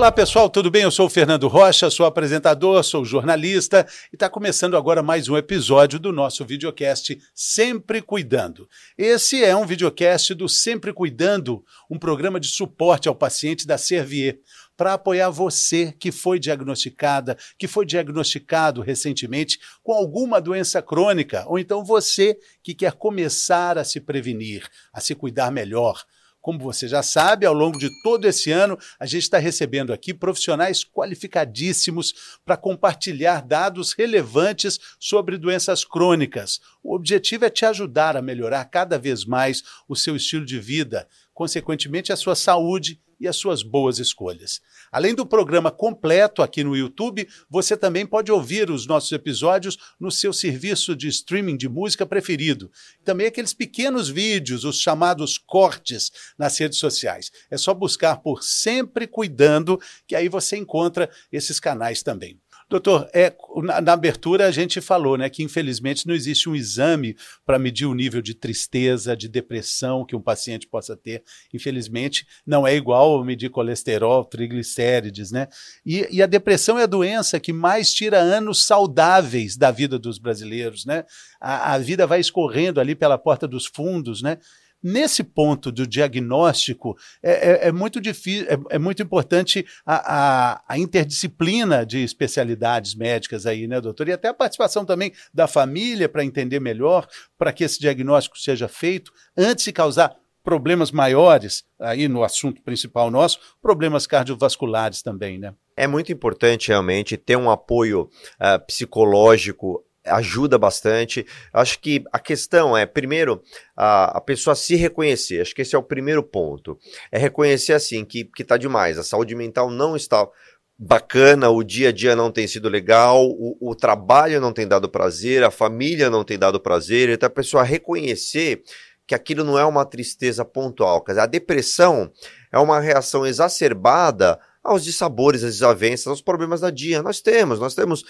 Olá pessoal, tudo bem? Eu sou o Fernando Rocha, sou apresentador, sou jornalista e está começando agora mais um episódio do nosso videocast Sempre Cuidando. Esse é um videocast do Sempre Cuidando, um programa de suporte ao paciente da Servier, para apoiar você que foi diagnosticada, que foi diagnosticado recentemente com alguma doença crônica, ou então você que quer começar a se prevenir, a se cuidar melhor como você já sabe, ao longo de todo esse ano, a gente está recebendo aqui profissionais qualificadíssimos para compartilhar dados relevantes sobre doenças crônicas. O objetivo é te ajudar a melhorar cada vez mais o seu estilo de vida, consequentemente, a sua saúde e as suas boas escolhas. Além do programa completo aqui no YouTube, você também pode ouvir os nossos episódios no seu serviço de streaming de música preferido. Também aqueles pequenos vídeos, os chamados cortes nas redes sociais. É só buscar por Sempre Cuidando, que aí você encontra esses canais também. Doutor, é, na, na, abertura a gente falou né, que infelizmente não existe um exame para medir o nível de tristeza, de depressão que um paciente possa ter. Infelizmente, não é igual medir colesterol, triglicérides, né? E, e a depressão é a doença que mais tira anos saudáveis da vida dos brasileiros, né? A, a vida vai escorrendo ali pela porta dos fundos, né? Nesse ponto do diagnóstico, é, é, é muito difícil, é, é, muito importante a, a, a, interdisciplina de especialidades médicas aí, né, doutor? E até a participação também da família para entender melhor, para que esse diagnóstico seja feito, antes de causar problemas maiores, aí no assunto principal nosso, problemas cardiovasculares também, né? É muito importante realmente ter um apoio uh, psicológico ajuda bastante. Acho que a questão é, primeiro, a, a pessoa se reconhecer. Acho que esse é o primeiro ponto. É reconhecer, assim, que, que tá demais. A saúde mental não está bacana, o dia a dia não tem sido legal, o, o trabalho não tem dado prazer, a família não tem dado prazer. Então, a pessoa reconhecer que aquilo não é uma tristeza pontual. Quer dizer, a depressão é uma reação exacerbada aos dissabores, às desavenças, aos problemas da dia. Nós temos, nós temos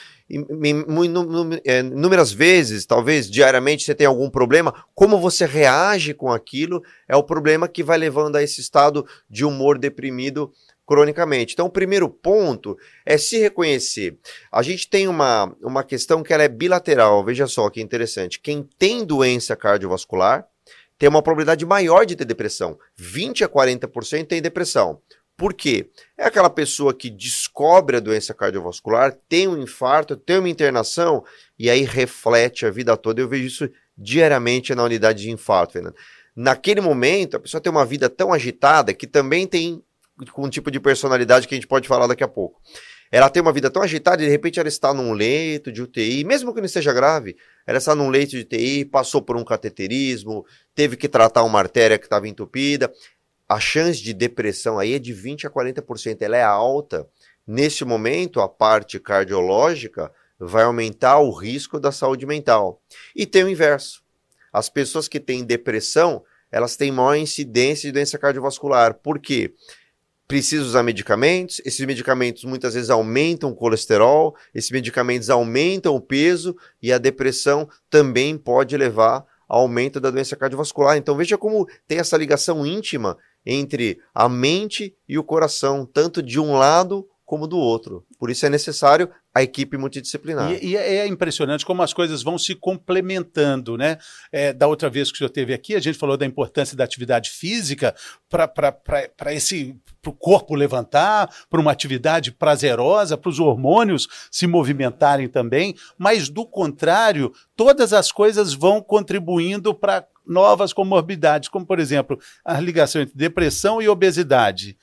é, inúmeras vezes, talvez diariamente você tem algum problema, como você reage com aquilo é o problema que vai levando a esse estado de humor deprimido cronicamente. Então, o primeiro ponto é se reconhecer. A gente tem uma, uma questão que ela é bilateral, veja só que interessante. Quem tem doença cardiovascular tem uma probabilidade maior de ter depressão. 20 a 40% tem depressão. Por quê? É aquela pessoa que descobre a doença cardiovascular, tem um infarto, tem uma internação e aí reflete a vida toda. Eu vejo isso diariamente na unidade de infarto, Fernando. Naquele momento, a pessoa tem uma vida tão agitada que também tem um tipo de personalidade que a gente pode falar daqui a pouco. Ela tem uma vida tão agitada e de repente ela está num leito de UTI, mesmo que não esteja grave, ela está num leito de UTI, passou por um cateterismo, teve que tratar uma artéria que estava entupida a chance de depressão aí é de 20 a 40%, ela é alta. Nesse momento, a parte cardiológica vai aumentar o risco da saúde mental. E tem o inverso. As pessoas que têm depressão, elas têm maior incidência de doença cardiovascular. Por quê? Precisa usar medicamentos, esses medicamentos muitas vezes aumentam o colesterol, esses medicamentos aumentam o peso e a depressão também pode levar ao aumento da doença cardiovascular. Então veja como tem essa ligação íntima entre a mente e o coração, tanto de um lado como do outro. Por isso é necessário a equipe multidisciplinar. E, e é impressionante como as coisas vão se complementando, né? É, da outra vez que o senhor esteve aqui, a gente falou da importância da atividade física para esse para o corpo levantar, para uma atividade prazerosa, para os hormônios se movimentarem também, mas do contrário, todas as coisas vão contribuindo para novas comorbidades, como por exemplo a ligação entre depressão e obesidade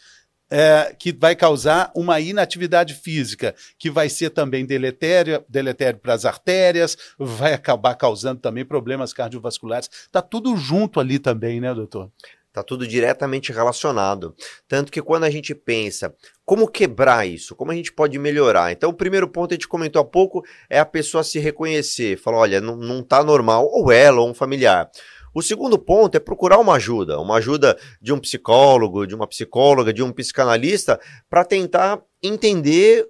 é, que vai causar uma inatividade física, que vai ser também deletério, deletério para as artérias, vai acabar causando também problemas cardiovasculares. Está tudo junto ali também, né, doutor? Está tudo diretamente relacionado. Tanto que quando a gente pensa como quebrar isso, como a gente pode melhorar. Então, o primeiro ponto a gente comentou há pouco é a pessoa se reconhecer, falar: olha, não está normal, ou ela, ou um familiar. O segundo ponto é procurar uma ajuda, uma ajuda de um psicólogo, de uma psicóloga, de um psicanalista, para tentar entender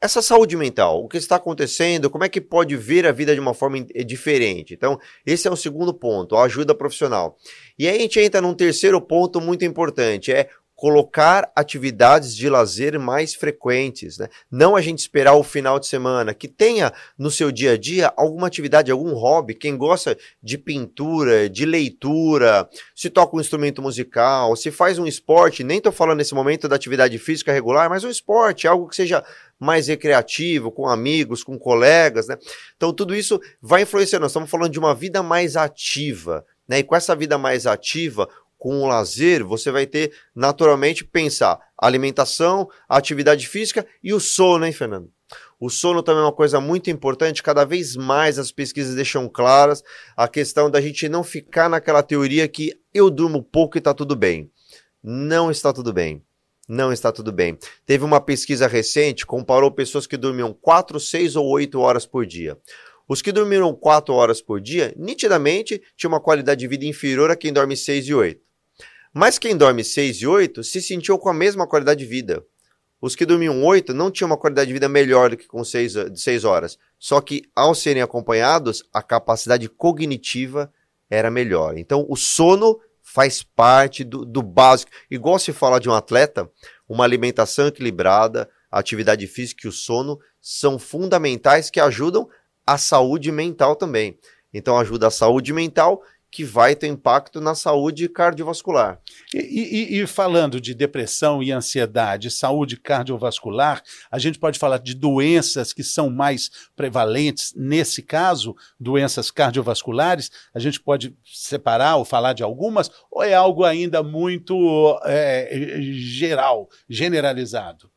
essa saúde mental, o que está acontecendo, como é que pode ver a vida de uma forma diferente. Então, esse é o segundo ponto, a ajuda profissional. E aí a gente entra num terceiro ponto muito importante, é colocar atividades de lazer mais frequentes, né? Não a gente esperar o final de semana, que tenha no seu dia a dia alguma atividade, algum hobby. Quem gosta de pintura, de leitura, se toca um instrumento musical, se faz um esporte, nem estou falando nesse momento da atividade física regular, mas um esporte, algo que seja mais recreativo, com amigos, com colegas, né? Então tudo isso vai influenciando. Nós estamos falando de uma vida mais ativa, né? E com essa vida mais ativa, com o lazer, você vai ter naturalmente pensar alimentação, atividade física e o sono, hein, Fernando? O sono também é uma coisa muito importante, cada vez mais as pesquisas deixam claras a questão da gente não ficar naquela teoria que eu durmo pouco e está tudo bem. Não está tudo bem. Não está tudo bem. Teve uma pesquisa recente, comparou pessoas que dormiam 4, 6 ou 8 horas por dia. Os que dormiram 4 horas por dia, nitidamente, tinham uma qualidade de vida inferior a quem dorme 6 e 8. Mas quem dorme 6 e 8 se sentiu com a mesma qualidade de vida. Os que dormiam 8 não tinham uma qualidade de vida melhor do que com 6, 6 horas. Só que, ao serem acompanhados, a capacidade cognitiva era melhor. Então, o sono faz parte do, do básico. Igual se fala de um atleta, uma alimentação equilibrada, atividade física e o sono são fundamentais que ajudam a saúde mental também. Então, ajuda a saúde mental que vai ter impacto na saúde cardiovascular. E, e, e, falando de depressão e ansiedade, saúde cardiovascular, a gente pode falar de doenças que são mais prevalentes, nesse caso, doenças cardiovasculares, a gente pode separar ou falar de algumas, ou é algo ainda muito é, geral, generalizado?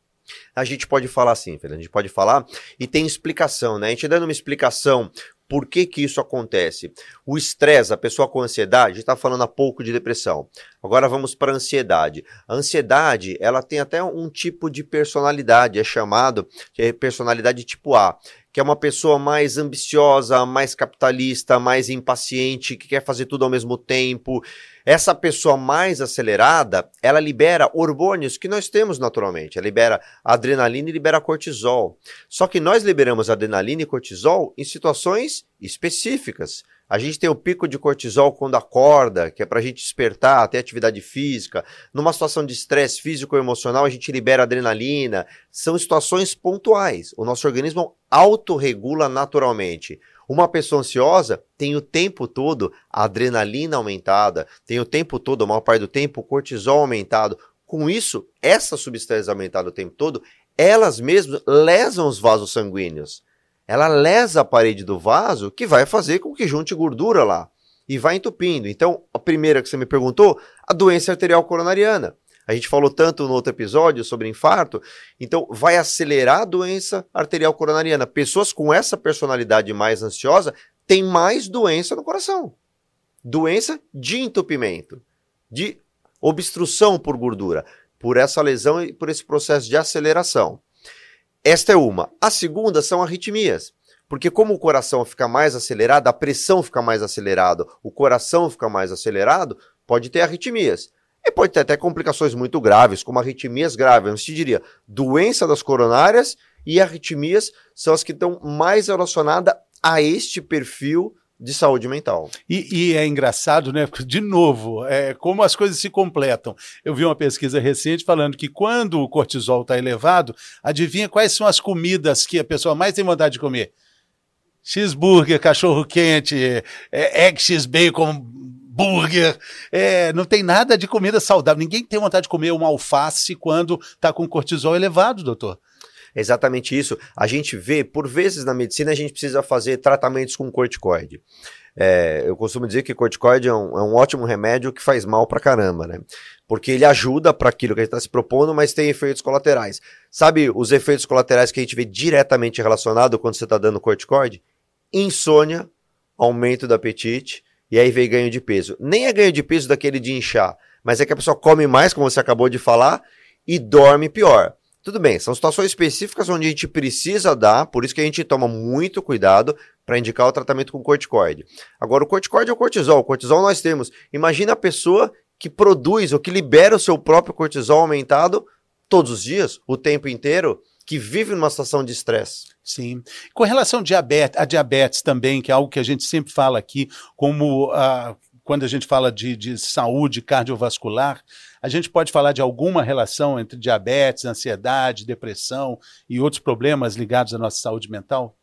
A gente pode falar assim, Fernando, a gente pode falar e tem explicação, né? A gente dando uma explicação por que, que isso acontece? O estresse, a pessoa com ansiedade, está falando há pouco de depressão. Agora vamos para a ansiedade. A ansiedade, ela tem até um tipo de personalidade, é chamado de personalidade tipo A, que é uma pessoa mais ambiciosa, mais capitalista, mais impaciente, que quer fazer tudo ao mesmo tempo. Essa pessoa mais acelerada, ela libera hormônios que nós temos naturalmente. Ela libera adrenalina e libera cortisol. Só que nós liberamos adrenalina e cortisol em situações específicas. A gente tem o pico de cortisol quando acorda, que é para a gente despertar, ter atividade física. Numa situação de estresse físico ou emocional, a gente libera adrenalina. São situações pontuais. O nosso organismo autorregula naturalmente. Uma pessoa ansiosa tem o tempo todo a adrenalina aumentada, tem o tempo todo, a maior parte do tempo, o cortisol aumentado. Com isso, essa substância aumentada o tempo todo, elas mesmas lesam os vasos sanguíneos. Ela lesa a parede do vaso, que vai fazer com que junte gordura lá e vai entupindo. Então, a primeira que você me perguntou, a doença arterial coronariana. A gente falou tanto no outro episódio sobre infarto, então vai acelerar a doença arterial coronariana. Pessoas com essa personalidade mais ansiosa têm mais doença no coração. Doença de entupimento, de obstrução por gordura, por essa lesão e por esse processo de aceleração. Esta é uma. A segunda são arritmias. Porque como o coração fica mais acelerado, a pressão fica mais acelerada, o coração fica mais acelerado, pode ter arritmias. E pode ter até complicações muito graves, como arritmias graves. Eu te diria, doença das coronárias e arritmias são as que estão mais relacionadas a este perfil de saúde mental. E, e, é engraçado, né? De novo, é como as coisas se completam. Eu vi uma pesquisa recente falando que quando o cortisol está elevado, adivinha quais são as comidas que a pessoa mais tem vontade de comer? Cheeseburger, cachorro quente, é, egg cheese bacon, burger, é, não tem nada de comida saudável. Ninguém tem vontade de comer uma alface quando está com cortisol elevado, doutor. Exatamente isso. A gente vê, por vezes na medicina, a gente precisa fazer tratamentos com corticoide. É, eu costumo dizer que corticoide é um, é um, ótimo remédio que faz mal pra caramba, né? Porque ele ajuda para aquilo que a gente está se propondo, mas tem efeitos colaterais. Sabe os efeitos colaterais que a gente vê diretamente relacionado quando você está dando corticoide? Insônia, aumento do apetite, e aí vem ganho de peso. Nem é ganho de peso daquele de inchar, mas é que a pessoa come mais, como você acabou de falar, e dorme pior. Tudo bem, são situações específicas onde a gente precisa dar, por isso que a gente toma muito cuidado para indicar o tratamento com corticoide. Agora, o corticoide é o cortisol. O cortisol nós temos. Imagina a pessoa que produz ou que libera o seu próprio cortisol aumentado todos os dias, o tempo inteiro que vive numa situação de estresse. Sim. Com relação diabetes, a diabetes também, que é algo que a gente sempre fala aqui, como uh, quando a gente fala de, de saúde cardiovascular, a gente pode falar de alguma relação entre diabetes, ansiedade, depressão e outros problemas ligados à nossa saúde mental?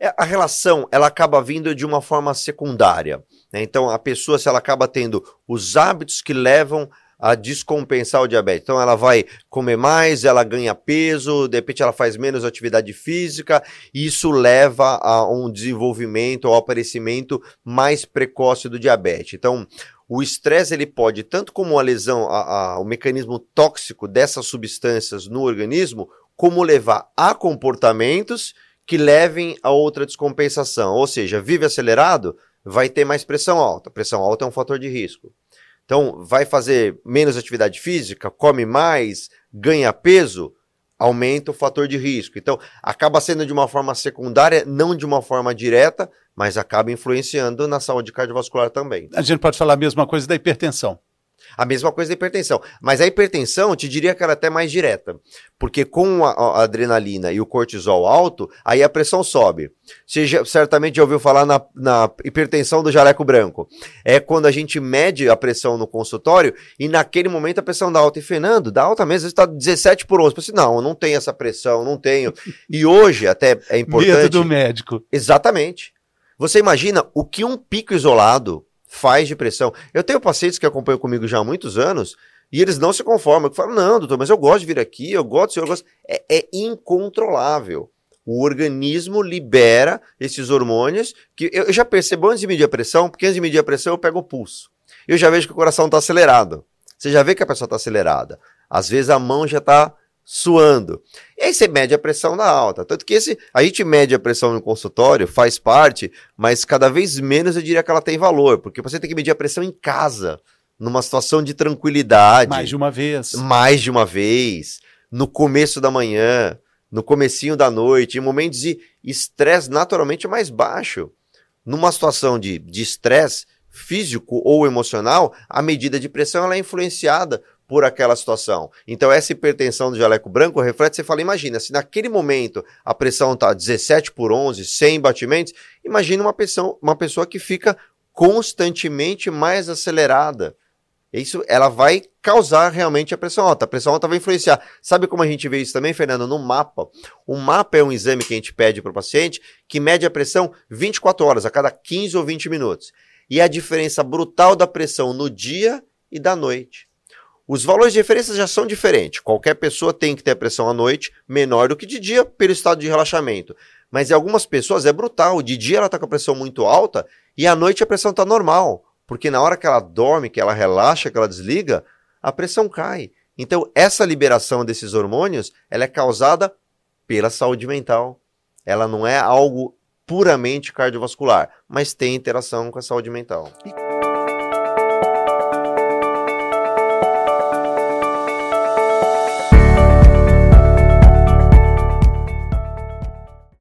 É, a relação ela acaba vindo de uma forma secundária. Né? Então, a pessoa, se ela acaba tendo os hábitos que levam a descompensar o diabetes. Então ela vai comer mais, ela ganha peso, de repente ela faz menos atividade física, e isso leva a um desenvolvimento ou aparecimento mais precoce do diabetes. Então, o estresse ele pode, tanto como a lesão, a, a, o mecanismo tóxico dessas substâncias no organismo, como levar a comportamentos que levem a outra descompensação. Ou seja, vive acelerado, vai ter mais pressão alta. Pressão alta é um fator de risco. Então, vai fazer menos atividade física, come mais, ganha peso, aumenta o fator de risco. Então, acaba sendo de uma forma secundária, não de uma forma direta, mas acaba influenciando na saúde cardiovascular também. A gente pode falar a mesma coisa da hipertensão. A mesma coisa da hipertensão. Mas a hipertensão, te diria que ela é até mais direta. Porque com a, adrenalina e o cortisol alto, aí a pressão sobe. Você já, certamente já ouviu falar na, na, hipertensão do jaleco branco. É quando a gente mede a pressão no consultório e naquele momento a pressão dá alta. E Fernando, dá alta mesmo, está 17 por 11. Eu assim, não, eu não tenho essa pressão, não tenho. E hoje até é importante... Medo do médico. Exatamente. Você imagina o que um pico isolado faz de pressão. Eu tenho pacientes que acompanham comigo já há muitos anos e eles não se conformam. Eu falo, não, doutor, mas eu gosto de vir aqui, eu gosto, eu gosto. É, é incontrolável. O organismo libera esses hormônios que eu já percebo antes de medir a pressão, porque antes de medir a pressão eu pego o pulso. Eu já vejo que o coração está acelerado. Você já vê que a pessoa está acelerada. Às vezes a mão já está suando. E aí você mede a pressão da alta. Tanto que esse, a gente mede a pressão no consultório, faz parte, mas cada vez menos eu diria que ela tem valor, porque você tem que medir a pressão em casa, numa situação de tranquilidade. Mais de uma vez. Mais de uma vez. No começo da manhã, no comecinho da noite, em momentos de estresse naturalmente mais baixo. Numa situação de estresse físico ou emocional, a medida de pressão ela é influenciada por aquela situação. Então, essa hipertensão do jaleco branco reflete, você fala, imagina, se naquele momento a pressão está 17 por 11, 100 batimentos, imagina uma pessoa, uma pessoa que fica constantemente mais acelerada. Isso, ela vai causar realmente a pressão alta. A pressão alta vai influenciar. Sabe como a gente vê isso também, Fernando? No mapa. O mapa é um exame que a gente pede para o paciente que mede a pressão 24 horas, a cada 15 ou 20 minutos. E a diferença brutal da pressão no dia e da noite. Os valores de referência já são diferentes. Qualquer pessoa tem que ter a pressão à noite menor do que de dia pelo estado de relaxamento. Mas em algumas pessoas é brutal. De dia ela está com a pressão muito alta e à noite a pressão está normal. Porque na hora que ela dorme, que ela relaxa, que ela desliga, a pressão cai. Então essa liberação desses hormônios ela é causada pela saúde mental. Ela não é algo puramente cardiovascular, mas tem interação com a saúde mental.